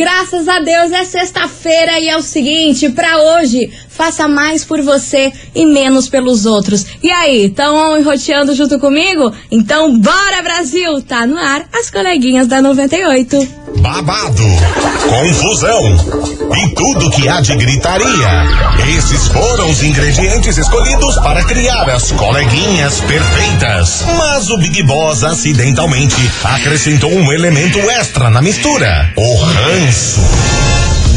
graças a Deus é sexta-feira e é o seguinte, para hoje, faça mais por você e menos pelos outros. E aí, estão enroteando junto comigo? Então bora Brasil! Tá no ar as coleguinhas da 98. Babado, confusão e tudo que há de gritaria. Esses foram os ingredientes escolhidos para criar as coleguinhas perfeitas. Mas o Big Boss acidentalmente acrescentou um elemento extra na mistura: o ranço.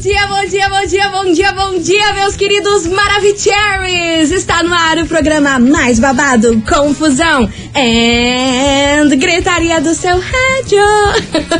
dia, bom dia, bom dia, bom dia, bom dia, meus queridos Maravicheries! Está no ar o programa mais babado, confusão and gritaria do seu rádio.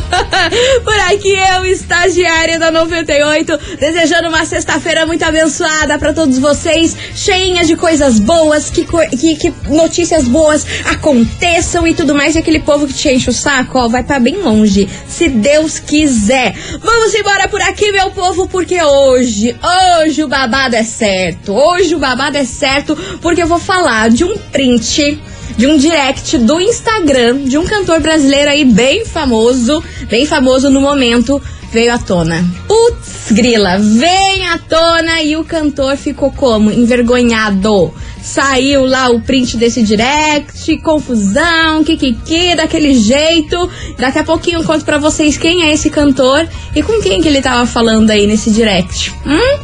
Por aqui eu, estagiária da 98, desejando uma sexta-feira muito abençoada para todos vocês, cheinha de coisas boas, que, que, que, notícias boas aconteçam e tudo mais. E aquele povo que te enche o saco, ó, vai para bem longe, se Deus quiser. Vamos embora por aqui, meu povo, porque hoje, hoje o babado é certo. Hoje o babado é certo, porque eu vou falar de um print de um direct do Instagram de um cantor brasileiro aí bem famoso, bem famoso no momento, veio à tona. Putz, grila, vem à tona e o cantor ficou como? Envergonhado. Saiu lá o print desse direct, confusão, kikiki, daquele jeito. Daqui a pouquinho eu conto pra vocês quem é esse cantor e com quem que ele tava falando aí nesse direct. Hum?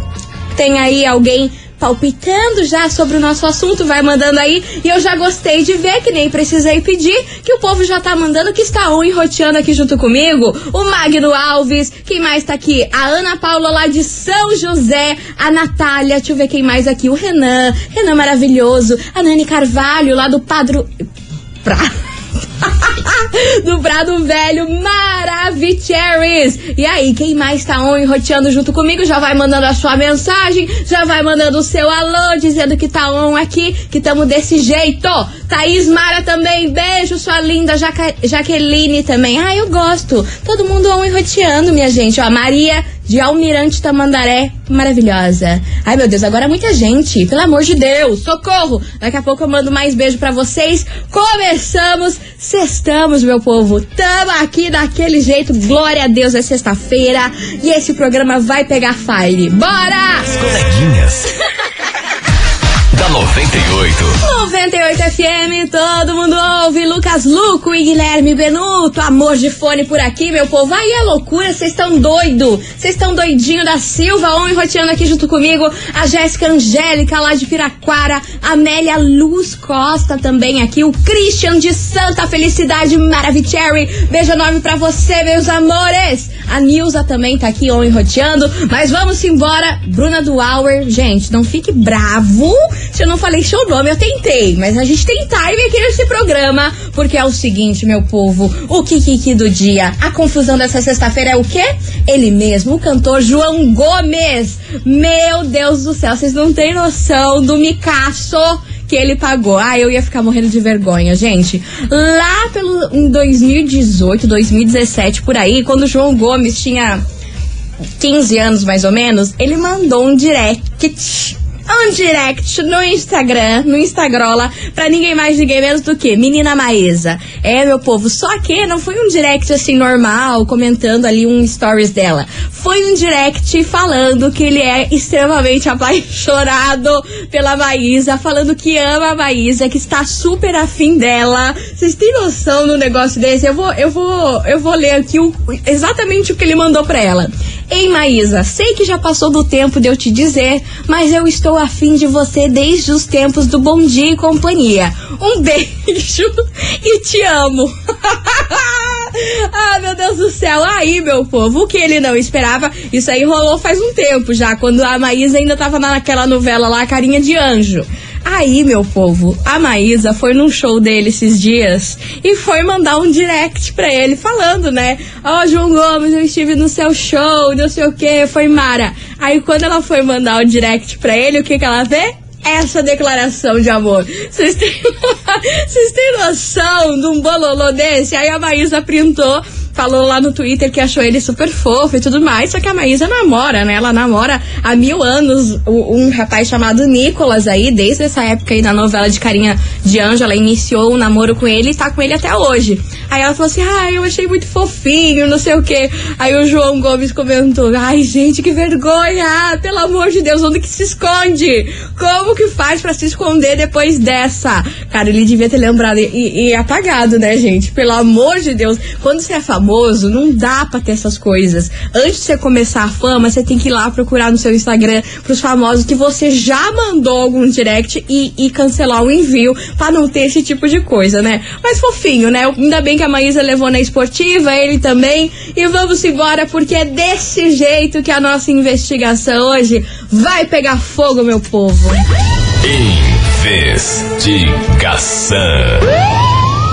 Tem aí alguém palpitando já sobre o nosso assunto, vai mandando aí. E eu já gostei de ver, que nem precisei pedir, que o povo já tá mandando, que está um enroteando aqui junto comigo. O Magno Alves, quem mais tá aqui? A Ana Paula lá de São José, a Natália, deixa eu ver quem mais aqui, o Renan, Renan maravilhoso, a Nani Carvalho lá do Padro... Pra... do Prado Velho Maravicheries. E aí, quem mais tá on roteando junto comigo já vai mandando a sua mensagem, já vai mandando o seu alô, dizendo que tá on aqui, que tamo desse jeito. Thaís Mara também, beijo, sua linda Jaca Jaqueline também. Ah, eu gosto. Todo mundo on roteando, minha gente. Ó, Maria de Almirante Tamandaré, maravilhosa. Ai, meu Deus, agora é muita gente. Pelo amor de Deus, socorro! Daqui a pouco eu mando mais beijo para vocês. Começamos, sextamos, meu povo. Tamo aqui daquele jeito. Glória a Deus, é sexta-feira e esse programa vai pegar fire. Bora! As coleguinhas. da 98. 98 FM, todo mundo ouve. Lucas Luco e Guilherme Benuto. Amor de fone por aqui, meu povo. Aí é loucura, vocês estão doido. Vocês estão doidinho da Silva, on roteando aqui junto comigo. A Jéssica Angélica lá de Piraquara. Amélia Luz Costa também aqui. O Christian de Santa Felicidade Maravicherry. Beijo enorme pra você, meus amores. A Nilza também tá aqui on roteando. Mas vamos embora. Bruna do Hour. Gente, não fique bravo se eu não falei seu nome, eu tentei. Mas a gente tem time aqui nesse programa. Porque é o seguinte, meu povo: o Kikiki do dia. A confusão dessa sexta-feira é o quê? Ele mesmo, o cantor João Gomes. Meu Deus do céu, vocês não têm noção do micaço que ele pagou. Ah, eu ia ficar morrendo de vergonha, gente. Lá pelo em 2018, 2017 por aí, quando o João Gomes tinha 15 anos mais ou menos, ele mandou um direct um direct no Instagram, no Instagrola, pra ninguém mais, ninguém menos do que Menina Maesa. É, meu povo, só que não foi um direct assim normal, comentando ali um stories dela. Foi um direct falando que ele é extremamente apaixonado pela Maísa, falando que ama a Maísa, que está super afim dela. Vocês têm noção do negócio desse? Eu vou, eu vou, eu vou ler aqui o, exatamente o que ele mandou pra ela. Ei, Maísa, sei que já passou do tempo de eu te dizer, mas eu estou afim de você desde os tempos do Bom Dia e Companhia. Um beijo e te amo. ah, meu Deus do céu. Aí, meu povo, o que ele não esperava, isso aí rolou faz um tempo já, quando a Maísa ainda tava naquela novela lá, Carinha de Anjo. Aí, meu povo, a Maísa foi num show dele esses dias e foi mandar um direct pra ele falando, né? Ó, oh, João Gomes, eu estive no seu show, não sei o que, foi Mara. Aí quando ela foi mandar o direct pra ele, o que que ela vê? essa declaração de amor. Vocês têm, têm noção de um bololô desse? Aí a Maísa printou falou lá no Twitter que achou ele super fofo e tudo mais. Só que a Maísa namora, né? Ela namora há mil anos um rapaz chamado Nicolas aí, desde essa época aí da novela de Carinha de Anjo. Ela iniciou um namoro com ele e tá com ele até hoje. Aí ela falou assim: ah, eu achei muito fofinho, não sei o quê. Aí o João Gomes comentou: ai, gente, que vergonha! Pelo amor de Deus, onde que se esconde? Como que faz para se esconder depois dessa? Cara, ele devia ter lembrado e, e apagado, né, gente? Pelo amor de Deus. Quando você é famoso, não dá pra ter essas coisas. Antes de você começar a fama, você tem que ir lá procurar no seu Instagram pros famosos que você já mandou algum direct e, e cancelar o envio para não ter esse tipo de coisa, né? Mas fofinho, né? Ainda bem que a Maísa levou na esportiva, ele também. E vamos embora, porque é desse jeito que a nossa investigação hoje vai pegar fogo, meu povo. Investigação.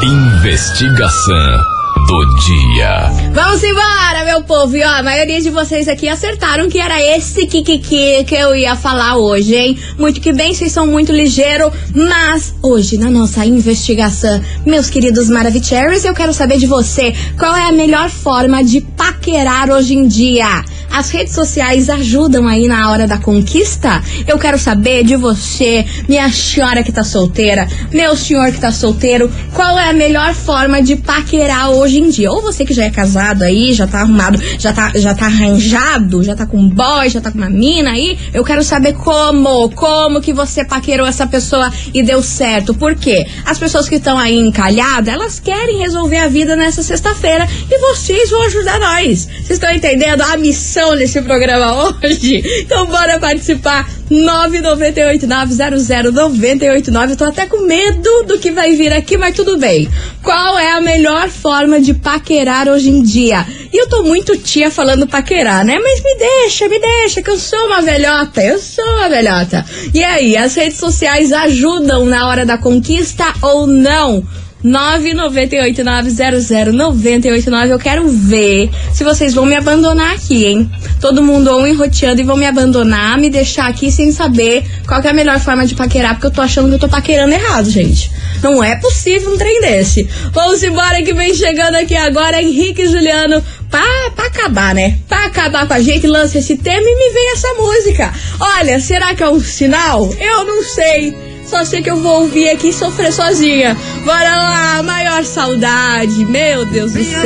Investigação do dia. Vamos embora, meu povo. E ó, a maioria de vocês aqui acertaram que era esse Kikiki que eu ia falar hoje, hein? Muito que bem, vocês são muito ligeiros. Mas hoje, na nossa investigação, meus queridos Maravicheries, eu quero saber de você qual é a melhor forma de paquerar hoje em dia. As redes sociais ajudam aí na hora da conquista? Eu quero saber de você, minha senhora que tá solteira, meu senhor que tá solteiro, qual é a melhor forma de paquerar hoje em dia? Ou você que já é casado aí, já tá arrumado, já tá, já tá arranjado, já tá com um boy, já tá com uma mina aí, eu quero saber como, como que você paquerou essa pessoa e deu certo. Por quê? As pessoas que estão aí encalhadas, elas querem resolver a vida nessa sexta-feira e vocês vão ajudar nós. Vocês estão entendendo a missão nesse programa hoje? Então bora participar. 998-900-989. Eu tô até com medo do que vai vir aqui, mas tudo bem. Qual é a melhor forma de paquerar hoje em dia? E eu tô muito tia falando paquerar, né? Mas me deixa, me deixa, que eu sou uma velhota. Eu sou uma velhota. E aí, as redes sociais ajudam na hora da conquista ou não? 998900989. Eu quero ver se vocês vão me abandonar aqui, hein? Todo mundo ou enroteando e vão me abandonar, me deixar aqui sem saber qual é a melhor forma de paquerar, porque eu tô achando que eu tô paquerando errado, gente. Não é possível um trem desse. Vamos embora que vem chegando aqui agora Henrique e Juliano pra, pra acabar, né? Pra acabar com a gente, lança esse tema e me vem essa música. Olha, será que é um sinal? Eu não sei. Só sei que eu vou ouvir aqui e sofrer sozinha. Bora lá, maior saudade. Meu Deus do céu.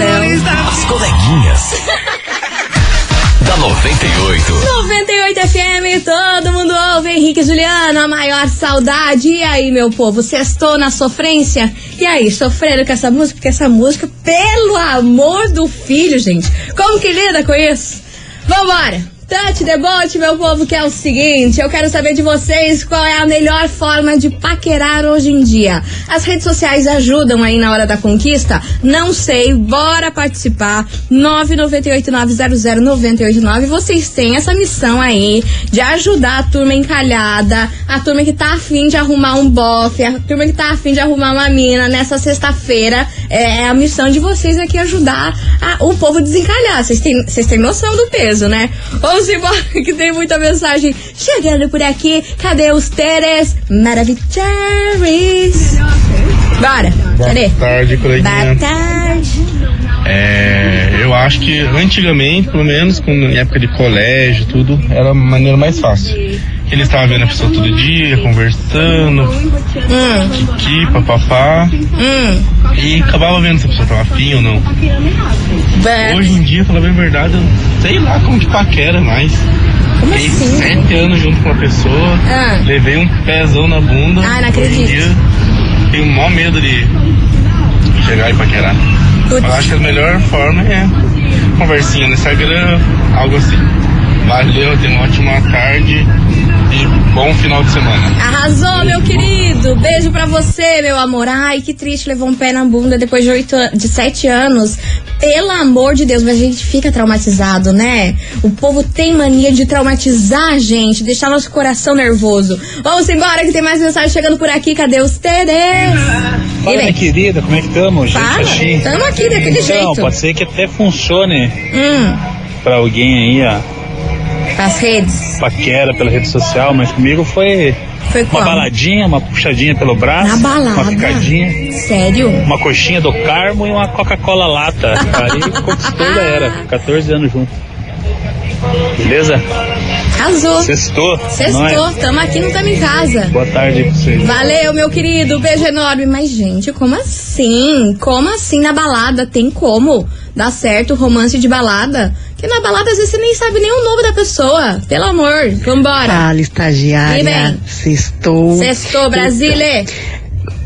As coleguinhas. da 98. 98 FM, todo mundo ouve. Henrique e Juliano, a maior saudade. E aí, meu povo, sextou na sofrência? E aí, sofreram com essa música? Porque essa música, pelo amor do filho, gente. Como que lida com isso? Vambora! Tante Debote, meu povo, que é o seguinte: eu quero saber de vocês qual é a melhor forma de paquerar hoje em dia. As redes sociais ajudam aí na hora da conquista? Não sei, bora participar. 998900989. Vocês têm essa missão aí de ajudar a turma encalhada, a turma que tá afim de arrumar um bofe, a turma que tá afim de arrumar uma mina nessa sexta-feira. É, é a missão de vocês aqui ajudar a, o povo desencalhar. Vocês têm, vocês têm noção do peso, né? Vamos embora, que tem muita mensagem chegando por aqui. Cadê os Teres Maravilhosos? Bora, Boa cadê? tarde, coleguinha. Boa tarde. É, eu acho que antigamente, pelo menos quando, em época de colégio tudo, era a maneira mais fácil. Ele estava vendo a pessoa todo dia, conversando, Hum, kiki, papapá, hum. E acabava vendo se a pessoa estava afim ou não. Hoje em dia, falar bem a verdade, eu sei lá como que paquera mais. Como Fiquei assim? sete anos junto com uma pessoa, Ah. levei um pezão na bunda. Ah, não Hoje em acredito. dia, tenho o maior medo de chegar e paquerar. Putz. Eu acho que a melhor forma é conversinha no Instagram, algo assim. Valeu, tenha uma ótima tarde e bom final de semana. Arrasou, meu querido. Beijo pra você, meu amor. Ai, que triste, levou um pé na bunda depois de oito, de sete anos. Pelo amor de Deus, mas a gente fica traumatizado, né? O povo tem mania de traumatizar a gente, deixar nosso coração nervoso. Vamos embora que tem mais mensagem chegando por aqui. Cadê os Teres? Fala, minha querida, como é que estamos? Gente, Fala, assim. tamo aqui daquele então, jeito. pode ser que até funcione Hum, pra alguém aí, ó, as redes. paquera pela rede social, mas comigo foi Foi Uma qual? baladinha, uma puxadinha pelo braço, Na balada? uma picadinha, Sério? uma coxinha do Carmo e uma Coca-Cola lata. Aí conquistou já era. 14 anos junto. Beleza? Arrasou. Sextou. Sextou, Nós. tamo aqui, não tamo em casa. Boa tarde pra vocês. Valeu, meu querido, beijo enorme. Mas, gente, como assim? Como assim na balada? Tem como dar certo o romance de balada? Que na balada, às vezes, você nem sabe nem o nome da pessoa. Pelo amor, vambora. Fala, E bem? estagiária. Sextou. Sextou, Brasília.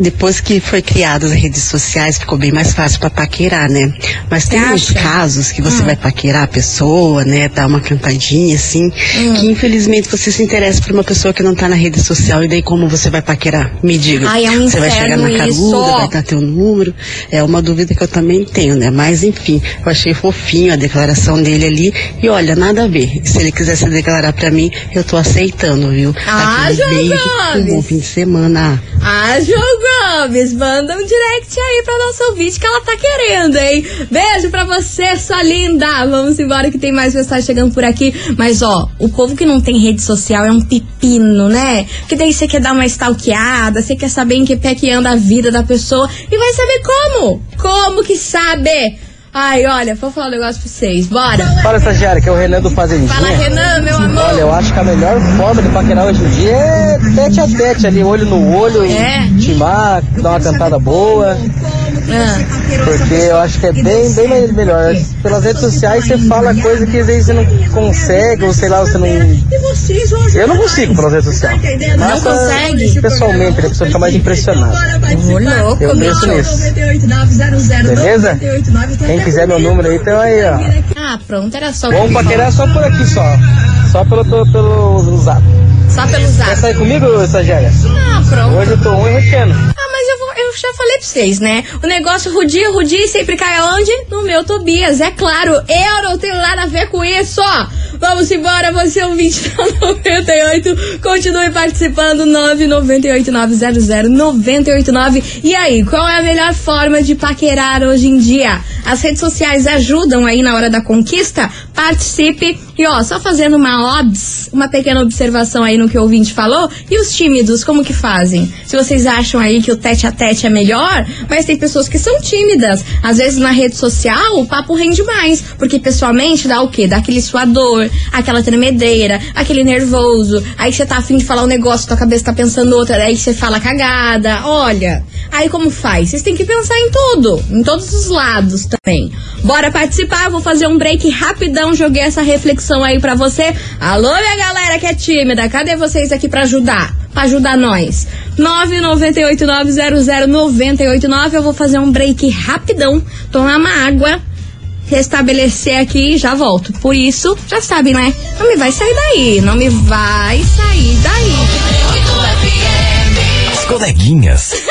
Depois que foi criadas as redes sociais, ficou bem mais fácil pra paquerar, né? Mas tem uns casos que você Hum. vai paquerar a pessoa, né? Dar uma cantadinha, assim, Hum. que infelizmente você se interessa por uma pessoa que não tá na rede social, e daí como você vai paquerar? Me diga. Ai, é um você vai chegar na caruda, isso. vai dar teu número. É uma dúvida que eu também tenho, né? Mas enfim, eu achei fofinho a declaração dele ali. E olha, nada a ver. Se ele quiser se declarar pra mim, eu tô aceitando, viu? Ah, Aquele beijo, um bom fim de semana. Ah, João Gomes, manda um direct aí pra nossa ouvinte que ela tá querendo, hein? Beijo pra você, sua linda. Vamos embora que tem mais mensagem chegando por aqui. Mas, ó, o povo que não tem rede social é um pepino, né? Porque daí você quer dar uma stalkeada, você quer saber em que pé que anda a vida da pessoa e vai saber como. Como que sabe? Ai, olha, vou falar um negócio pra vocês. Bora. Fala, estagiário, que é o Renan do Fazendinha. Fala, Renan, meu amor. Olha, eu acho que a melhor forma de paquerar hoje em dia é tete a tete ali, olho no olho, e É. timar, dar uma cantada boa, porque eu acho que é bem, bem mais- melhor. Pelas redes sociais você fala coisa que às vezes você não consegue, ou sei lá, você não. Eu não consigo pelas redes sociais. Mas, Não consegue? Pessoalmente, a pessoa fica mais impressionada. louco, Eu penso nisso. Beleza? Quem quiser meu número aí, então aí, ó. Ah, pronto, era só. Vamos paquerar só por aqui só. Só pelo, pelo, pelo zap. Só pelo Quer zap. sair comigo, estagiária? Ah, pronto. Hoje eu tô um e requeno. Ah, mas eu, vou- eu já falei vocês, né? O negócio rudia, rudia e sempre cai aonde? No meu Tobias, é claro. Eu não tenho nada a ver com isso, ó. Vamos embora, você é 20 da 98. Continue participando, 998-900-989. E aí, qual é a melhor forma de paquerar hoje em dia? As redes sociais ajudam aí na hora da conquista? Participe. E ó, só fazendo uma obs, uma pequena observação aí no que o ouvinte falou. E os tímidos, como que fazem? Se vocês acham aí que o tete a tete é melhor, mas tem pessoas que são tímidas. Às vezes na rede social o papo rende mais. Porque pessoalmente dá o quê? Dá aquele suador, aquela tremedeira, aquele nervoso. Aí você tá afim de falar um negócio, tua cabeça tá pensando outra, aí você fala cagada. Olha, aí como faz? Vocês têm que pensar em tudo, em todos os lados também. Bora participar, vou fazer um break rapidão, joguei essa reflexão aí pra você. Alô, minha galera que é tímida, cadê vocês aqui pra ajudar? Pra ajudar nós. 998900989, eu vou fazer um break rapidão, tomar uma água, restabelecer aqui e já volto. Por isso, já sabe, né? Não me vai sair daí, não me vai sair daí. As coleguinhas.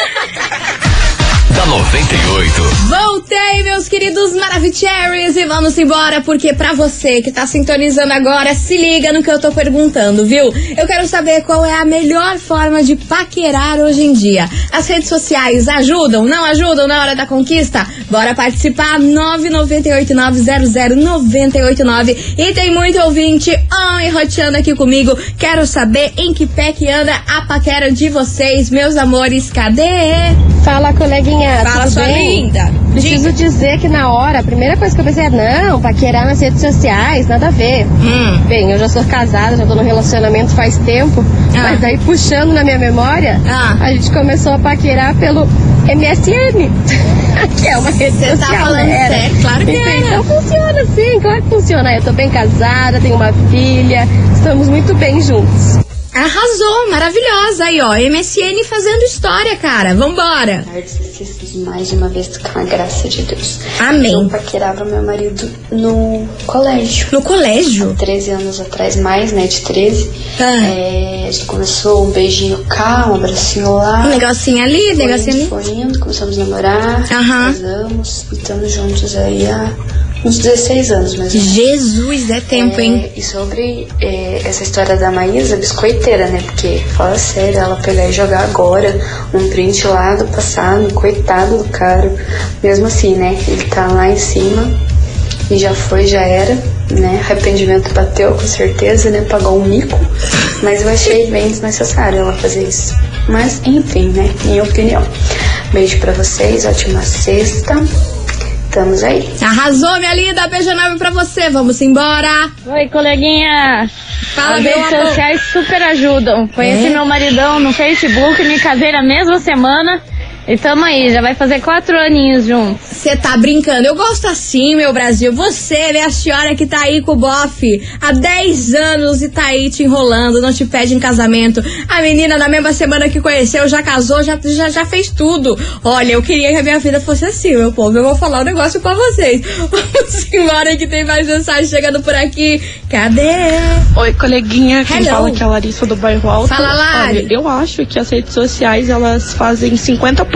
da 98. Voltei, meus queridos Maravicheries, e vamos embora, porque pra você que tá sintonizando agora, se liga no que eu tô perguntando, viu? Eu quero saber qual é a melhor forma de paquerar hoje em dia. As redes sociais ajudam, não ajudam na hora da conquista? Bora participar, 998900989. E tem muito ouvinte ai, roteando aqui comigo. Quero saber em que pé que anda a paquera de vocês, meus amores. Cadê? Fala, coleguinha. Fala, tudo sua bem? linda. Preciso dizer que na hora, a primeira coisa que eu pensei é, não, paquerar nas redes sociais, nada a ver. Hum. Bem, eu já sou casada, já tô no relacionamento faz tempo, Ah. mas daí puxando na minha memória, Ah. a gente começou a paquerar pelo MSN, que é uma rede Você social. tá falando né? Sério? Claro que era. Então funciona sim, claro que funciona. Eu tô bem casada, tenho uma filha, estamos muito bem juntos. Arrasou, maravilhosa aí, ó. MSN fazendo história, cara. Vambora. Mais uma vez com a graça de Deus. Amém. Eu paquerava meu marido no colégio. No colégio? 13 anos atrás, mais, né? De 13. Ah. É, a gente começou um beijinho cá, um abracinho lá. Um negocinho ali, um negocinho ali. foi indo, começamos a namorar, Aham. casamos estamos juntos aí há uns 16 anos menos. Jesus, é tempo, hein? É, e sobre é, essa história da Maísa, biscoiteira, né? Porque, fala sério, ela pegar e jogar agora um print lá do passado, coitado do cara. Mesmo assim, né? Ele tá lá em cima e já foi, já era, né? Arrependimento bateu, com certeza, né? Pagou um mico. Mas eu achei bem desnecessário ela fazer isso. Mas, enfim, né? Minha opinião. Beijo pra vocês, ótima sexta. Estamos aí. Arrasou, minha linda. Beijo enorme pra você. Vamos embora. Oi, coleguinha. Fala, As redes amor. sociais super ajudam. Conheci É? meu maridão no Facebook, me casei na mesma semana. E tamo aí, já vai fazer quatro aninhos juntos. Você tá brincando. Eu gosto assim, meu Brasil. Você, minha senhora que tá aí com o bofe há 10 anos e tá aí te enrolando, não te pede em casamento. A menina, na mesma semana que conheceu, já casou, já, já, já fez tudo. Olha, eu queria que a minha vida fosse assim, meu povo. Eu vou falar um negócio pra vocês. Vamos embora que tem mais mensagem chegando por aqui. Cadê? Oi, coleguinha, quem Hello. fala aqui é a Larissa do Bairro Alto. Fala, Lari. Olha, eu acho que as redes sociais, elas fazem 50%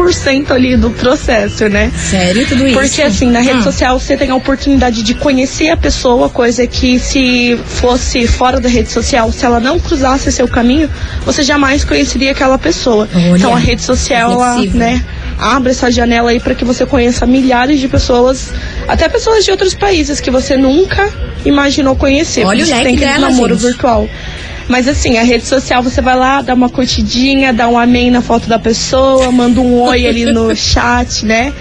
ali do processo, né? Sério, tudo isso? Porque assim, na rede Hum. social você tem a oportunidade de conhecer a pessoa, coisa que se fosse fora da rede social, se ela não cruzasse seu caminho, você jamais conheceria aquela pessoa. Olha, então a rede social, ela, né, abre essa janela aí para que você conheça milhares de pessoas, até pessoas de outros países que você nunca imaginou conhecer. Olha o leque tem aquele dela, namoro gente. virtual. Mas assim, a rede social você vai lá, dá uma curtidinha, dá um amém na foto da pessoa, manda um oi ali no chat, né?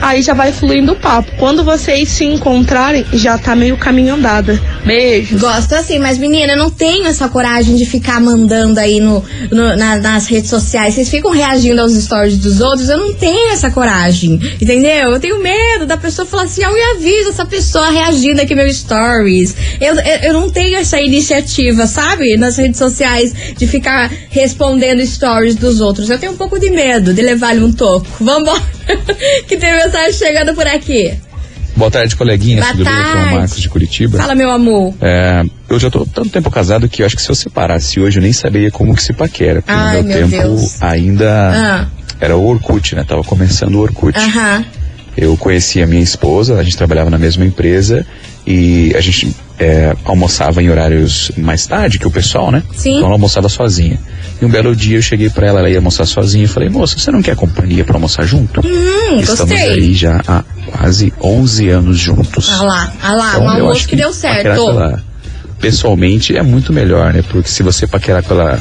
Aí já vai fluindo o papo. Quando vocês se encontrarem, já tá meio caminho andado. Beijos. Gosto assim, mas menina, eu não tenho essa coragem de ficar mandando aí no, no- na- nas redes sociais. Vocês ficam reagindo aos stories dos outros, eu não tenho essa coragem, entendeu? Eu tenho medo da pessoa falar assim, ah, eu aviso essa pessoa reagindo aqui meus stories. Eu, eu, eu não tenho essa iniciativa, sabe? Nas redes sociais, de ficar respondendo stories dos outros. Eu tenho um pouco de medo de levar-lhe um toco. Vambora, que tem mensagem chegando por aqui. Boa tarde, coleguinha. Boa? Aqui é tarde. Marcos de Curitiba. Fala, meu amor. É, eu já tô tanto tempo casado que eu acho que se eu separasse hoje eu nem saberia como que se paquera. Porque Ai, no meu, meu tempo Deus. ainda Ah. era o Orkut, né? Tava começando o Orkut. Aham. Eu conheci a minha esposa, a gente trabalhava na mesma empresa e a gente é, almoçava em horários mais tarde que o pessoal, né? Sim. Então ela almoçava sozinha. E um belo dia eu cheguei pra ela, ela ia almoçar sozinha e falei, moça, você não quer companhia pra almoçar junto? Hum, Estamos gostei. aí já há quase 11 anos juntos. Ah lá, ah lá, Então, um acho que, deu certo. pela- pessoalmente é muito melhor, né? Porque se você paquerar pela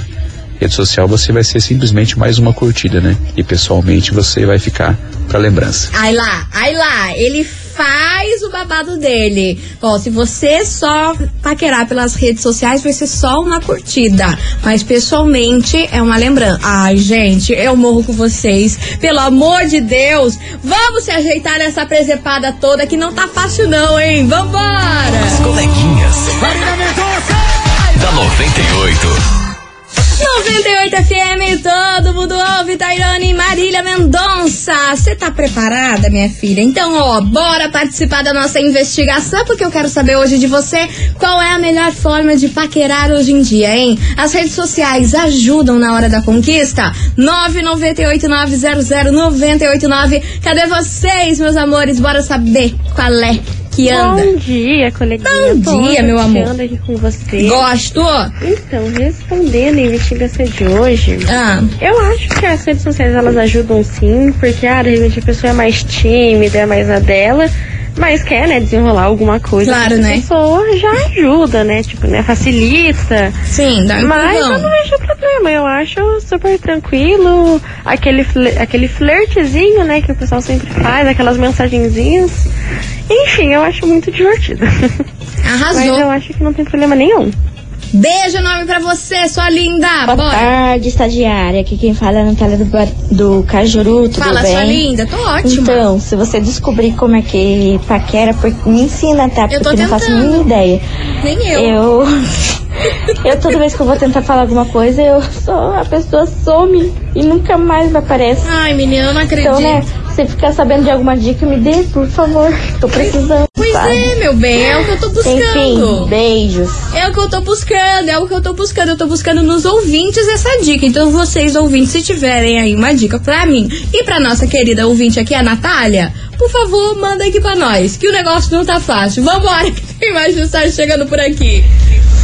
rede social, você vai ser simplesmente mais uma curtida, né? E pessoalmente você vai ficar pra lembrança. Aí lá, aí lá, ele faz o babado dele. Ó, se você só paquerar pelas redes sociais, vai ser só uma curtida. Mas pessoalmente é uma lembrança. Ai, gente, eu morro com vocês. Pelo amor de Deus, vamos se ajeitar nessa presepada toda que não tá fácil não, hein? Vambora! As coleguinhas. Da 98. 98 FM, todo mundo ouve, Tairane Marília Mendonça. Você tá preparada, minha filha? Então, ó, bora participar da nossa investigação, porque eu quero saber hoje de você qual é a melhor forma de paquerar hoje em dia, hein? As redes sociais ajudam na hora da conquista? 998900989. Cadê vocês, meus amores? Bora saber qual é que anda. Bom dia, coleguinha. Bom dia, meu amor. Ando aqui com você. Gosto. Então, respondendo a investigação de hoje, Ah. eu acho que as redes sociais elas ajudam sim, porque ah, de repente a pessoa é mais tímida, é mais na dela, mas quer, né, desenrolar alguma coisa. Claro, né? pessoa já ajuda, né? Tipo, né, facilita. Sim, dá Mas eu não vejo problema, eu acho super tranquilo. Aquele, aquele flertezinho, né, que o pessoal sempre faz, aquelas mensagenzinhas. Enfim, eu acho muito divertido. Arrasou. Mas eu acho que não tem problema nenhum. Beijo enorme pra você, sua linda. Boa Bora. tarde, estagiária. Aqui quem fala é a Natália do, do Cajuru, tudo Fala, bem? sua linda. Tô ótima. Então, se você descobrir como é que paquera, me ensina, tá? Eu Porque tô eu não faço a tentando. mínima ideia. Nem eu. Eu... eu toda vez que eu vou tentar falar alguma coisa, eu só a pessoa some e nunca mais aparece. Ai, menina, eu não acredito. Então, né, se ficar sabendo de alguma dica, me dê, por favor. Tô precisando. Pois sabe? é, meu bem, é o que eu tô buscando. Enfim, beijos. É o que eu tô buscando, é o que eu tô buscando. Eu tô buscando nos ouvintes essa dica. Então, vocês, ouvintes, se tiverem aí uma dica pra mim e pra nossa querida ouvinte aqui, a Natália, por favor, manda aqui pra nós, que o negócio não tá fácil. Vambora, que tem mais mensagem chegando por aqui.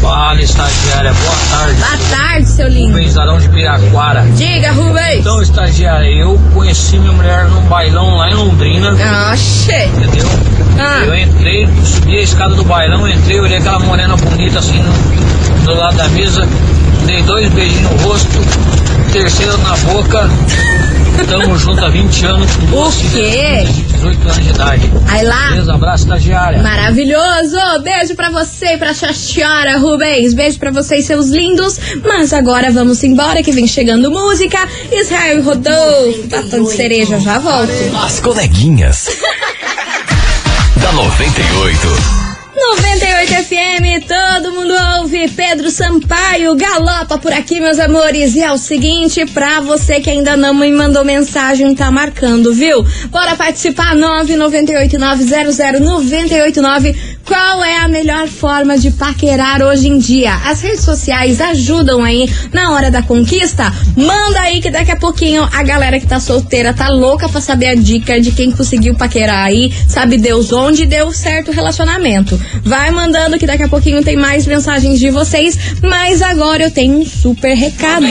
Fala, estagiária, boa tarde. Boa tarde, seu lindo. Rubensarão de Piraquara. Diga, Rubens. Então, estagiária, eu conheci minha mulher num bailão lá em Londrina. Oxe. Entendeu? Ah. Eu entrei, subi a escada do bailão, entrei, olhei aquela morena bonita assim do lado da mesa. dei dois beijinhos no rosto, terceiro na boca. Tamo junto há 20 anos O quê? filhas de 18 anos de idade. Aí lá. Beleza, abraço estagiária. Maravilhoso! Beijo pra você e pra Xaxiara Rubens. Beijo pra vocês, seus lindos. Mas agora vamos embora que vem chegando música. Israel Rodolfo, batom de cereja, já volto. As coleguinhas. da 98. 98 FM, todo mundo ouve. Pedro Sampaio galopa por aqui, meus amores. E é o seguinte, pra você que ainda não me mandou mensagem, tá marcando, viu? Bora participar, 998900989. Qual é a melhor forma de paquerar hoje em dia? As redes sociais ajudam aí na hora da conquista? Manda aí que daqui a pouquinho a galera que tá solteira tá louca pra saber a dica de quem conseguiu paquerar aí, sabe Deus onde deu certo o relacionamento. Vai mandando que daqui a pouquinho tem mais mensagens de vocês, mas agora eu tenho um super recado.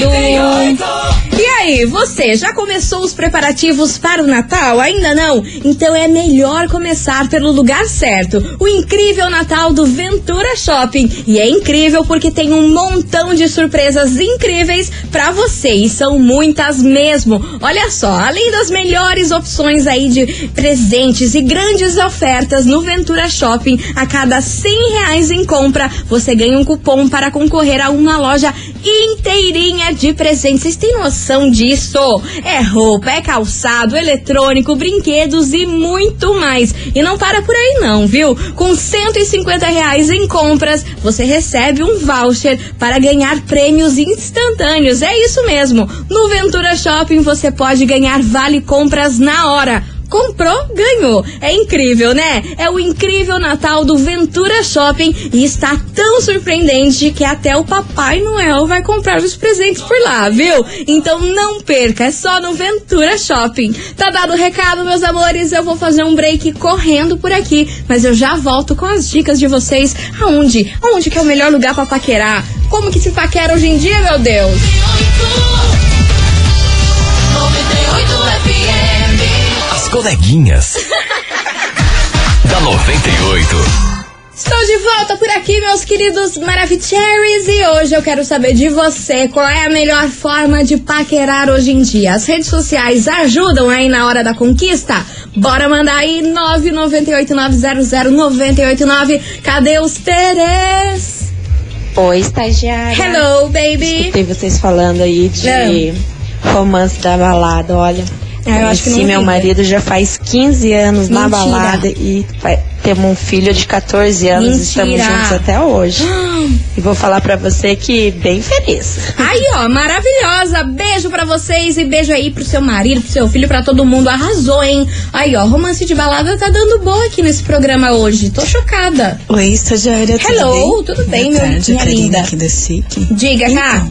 E aí, você já começou os preparativos para o Natal? Ainda não? Então é melhor começar pelo lugar certo. O incrível Natal do Ventura Shopping. E é incrível porque tem um montão de surpresas incríveis para você. E são muitas mesmo. Olha só, além das melhores opções aí de presentes e grandes ofertas no Ventura Shopping, a cada 100 reais em compra, você ganha um cupom para concorrer a uma loja inteirinha de presentes. Vocês têm noção disso? É roupa, é calçado, eletrônico, brinquedos e muito mais. E não para por aí não, viu? Com 150 reais em compras, você recebe um voucher para ganhar prêmios instantâneos. É isso mesmo. No Ventura Shopping você pode ganhar vale compras na hora. Comprou, ganhou. É incrível, né? É o incrível Natal do Ventura Shopping e está tão surpreendente que até o Papai Noel vai comprar os presentes por lá, viu? Então não perca, é só no Ventura Shopping. Tá dado o recado, meus amores? Eu vou fazer um break correndo por aqui, mas eu já volto com as dicas de vocês. Aonde? Aonde que é o melhor lugar para paquerar? Como que se paquera hoje em dia, meu Deus? As coleguinhas. da 98. Estou de volta por aqui, meus queridos Maravicheries, e hoje eu quero saber de você qual é a melhor forma de paquerar hoje em dia. As redes sociais ajudam aí na hora da conquista? Bora mandar aí 998900989. Cadê os Teres? Oi, estagiária. Hello, baby. Escutei vocês falando aí de romance da balada, olha. Ah, eu Conheci meu marido já faz 15 anos na Mentira. balada e temos um filho de 14 anos, Mentira. estamos juntos até hoje. E vou falar pra você que bem feliz. Aí, ó, maravilhosa. Beijo pra vocês e beijo aí pro seu marido, pro seu filho, pra todo mundo. Arrasou, hein? Aí, ó, romance de balada tá dando boa aqui nesse programa hoje. Tô chocada. Oi, estagiária, tudo Hello, bem? tudo bem, Boa meu- tarde, minha Karina linda. aqui da SIC. Diga, Cá.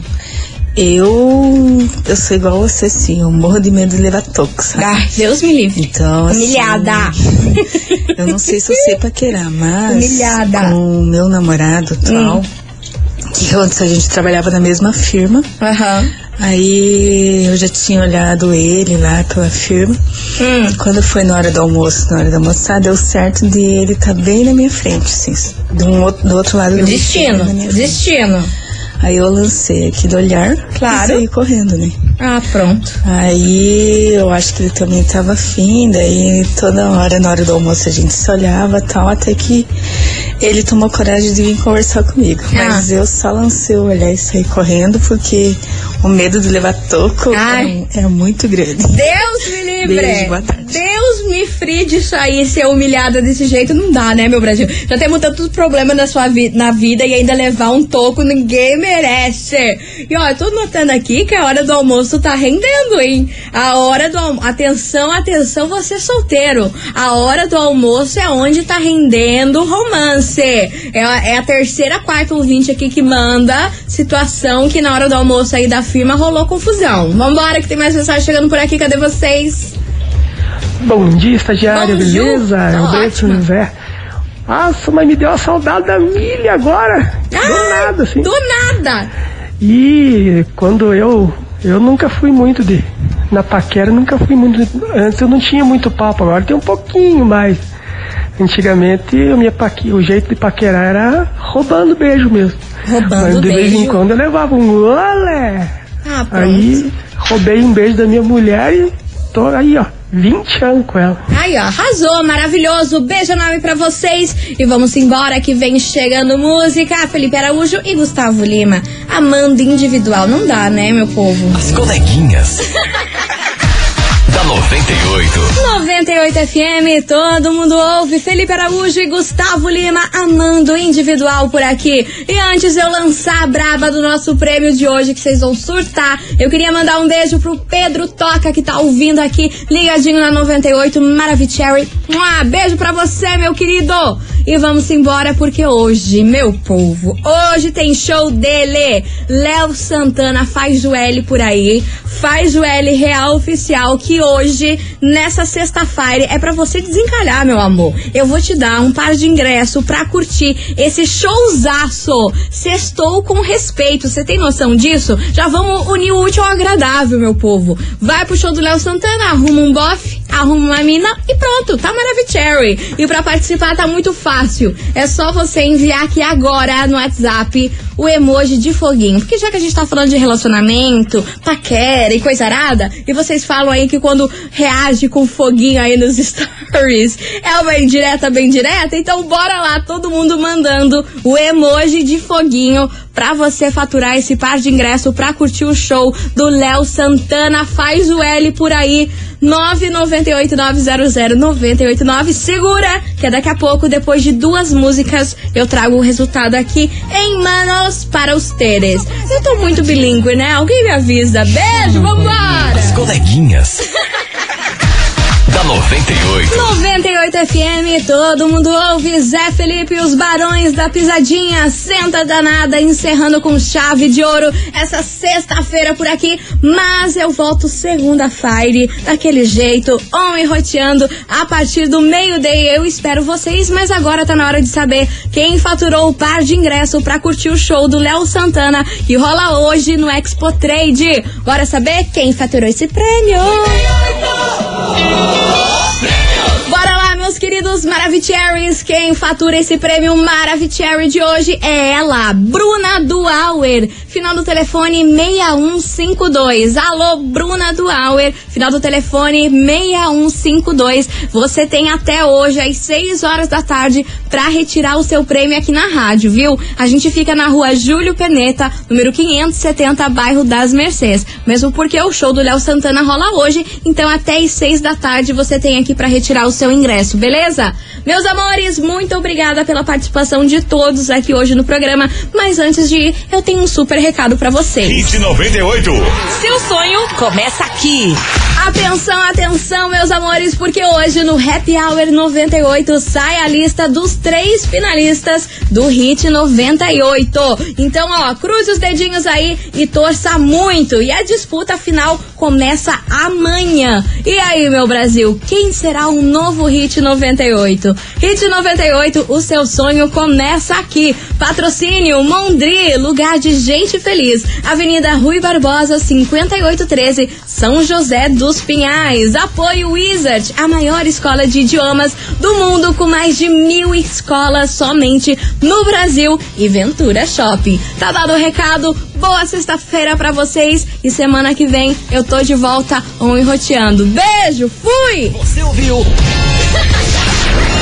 Eu, eu sou igual você, assim, eu morro de medo de levar sabe? Ai, Deus me livre. Então, assim, Humilhada. eu não sei se eu sei paquerar, mas Humilhada. com o meu namorado tal, Hum. que antes a gente trabalhava na mesma firma. Aham. Aí eu já tinha olhado ele lá pela firma. Hum. Quando foi na hora do almoço, na hora da almoçar, deu certo de ele estar bem na minha frente, assim, do, um outro, do outro lado do Destino, frente. destino. Aí eu lancei aquele olhar Claro. e saí correndo, né? Ah, pronto. Aí eu acho que ele também tava afim, daí toda hora, na hora do almoço, a gente se olhava e tal, até que ele tomou coragem de vir conversar comigo. Mas eu só lancei o olhar e saí correndo, porque o medo de levar toco é, é muito grande. Deus me livre. Beijo, boa tarde. Deus me free disso aí, ser humilhada desse jeito não dá, né, meu Brasil? Já temos tantos problemas na sua vi na vida e ainda levar um toco ninguém merece. E ó, eu tô notando aqui que a hora do almoço tá rendendo, hein? A hora do almoço. Atenção, atenção, você solteiro. A hora do almoço é onde tá rendendo romance. É a, é a terceira, quarta ouvinte aqui que manda situação que na hora do almoço aí da firma rolou confusão. Vambora, que tem mais mensagem chegando por aqui. Cadê vocês? Bom dia, estagiária, Bom dia. beleza? Tá É o Berto José. Nossa, mas me deu a saudade da milha agora. do nada, assim. Do nada! E quando eu. Eu nunca fui muito de. Na paquera, nunca fui muito. Antes eu não tinha muito papo, agora tem um pouquinho mais. Antigamente a minha paque... o jeito de paquerar era roubando beijo mesmo. Roubando Mas de vez em beijo? quando eu levava um olé. Ah. Aí roubei um beijo da minha mulher e tô aí, ó, 20 anos com ela. Aí, ó, arrasou, maravilhoso. Beijo enorme pra vocês. E vamos embora que vem chegando música. Felipe Araújo e Gustavo Lima. Amando individual. Não dá, né, meu povo? As coleguinhas. da 98. 98 FM, todo mundo ouve. Felipe Araújo e Gustavo Lima amando individual por aqui. E antes de eu lançar a braba do nosso prêmio de hoje, que vocês vão surtar, eu queria mandar um beijo pro Pedro Toca, que tá ouvindo aqui, ligadinho na 98, Maravicherry. Beijo pra você, meu querido. E vamos embora porque hoje, meu povo, hoje tem show dele. Léo Santana faz o L por aí, faz o L real oficial que hoje, nessa sexta-feira, é pra você desencalhar, meu amor. Eu vou te dar um par de ingresso pra curtir esse showzaço. Sextou com respeito, você tem noção disso? Já vamos unir o útil ao agradável, meu povo. Vai pro show do Léo Santana, arruma um bofe, arruma uma mina e pronto, tá maravilhoso. E pra participar tá muito fácil. É só você enviar aqui agora no WhatsApp o emoji de foguinho. Porque já que a gente tá falando de relacionamento, paquera e coisa arada, e vocês falam aí que quando reage com foguinho aí nos stories é uma indireta bem direta, então bora lá, todo mundo mandando o emoji de foguinho pra você faturar esse par de ingresso pra curtir o show do Léo Santana. Faz o L por aí. 998-900-989. Segura, que é daqui a pouco, depois de duas músicas, eu trago o resultado aqui em manos para os teres. Eu tô muito bilíngue, né? Alguém me avisa. Beijo, vambora! As coleguinhas. da 98. 98 FM, todo mundo ouve. Zé Felipe e os Barões da Pisadinha. Senta danada, encerrando com chave de ouro essa sexta-feira por aqui. Mas eu volto segunda-feira, daquele jeito, on e roteando, a partir do meio-dia. Eu espero vocês, mas agora tá na hora de saber quem faturou o par de ingresso pra curtir o show do Léo Santana que rola hoje no Expo Trade. Bora saber quem faturou esse prêmio? Bora lá, meus queridos Maravicheries. Quem fatura esse prêmio Maravicherry de hoje é ela, Bruna Duauer. Final do telefone 6152. Alô, Bruna Duauer. Final do telefone 6152. Você tem até hoje, às 6 horas da tarde, pra retirar o seu prêmio aqui na rádio, viu? A gente fica na rua Júlio Peneta, número 570, bairro das Mercês. Mesmo porque o show do Léo Santana rola hoje, então até às 6 da tarde você tem aqui pra retirar o seu ingresso, beleza? Meus amores, muito obrigada pela participação de todos aqui hoje no programa. Mas antes de ir, eu tenho um super recado pra vocês. Hit 98. Seu sonho começa aqui. Atenção, atenção, meus amores, porque hoje no Happy Hour 98 sai a lista dos três finalistas do Hit 98. Então, ó, cruze os dedinhos aí e torça muito. E a disputa final começa amanhã. E aí, meu Brasil, quem será o novo Hit 98? Hit 98, o seu sonho começa aqui. Patrocínio Mondri, lugar de gente feliz. Avenida Rui Barbosa, 5813, São José dos Pinhais. Apoio Wizard, a maior escola de idiomas do mundo com mais de mil escolas somente no Brasil e Ventura Shopping. Tá dado o recado? Boa sexta-feira pra vocês e semana que vem eu tô de volta on e roteando. Beijo, fui! Você ouviu?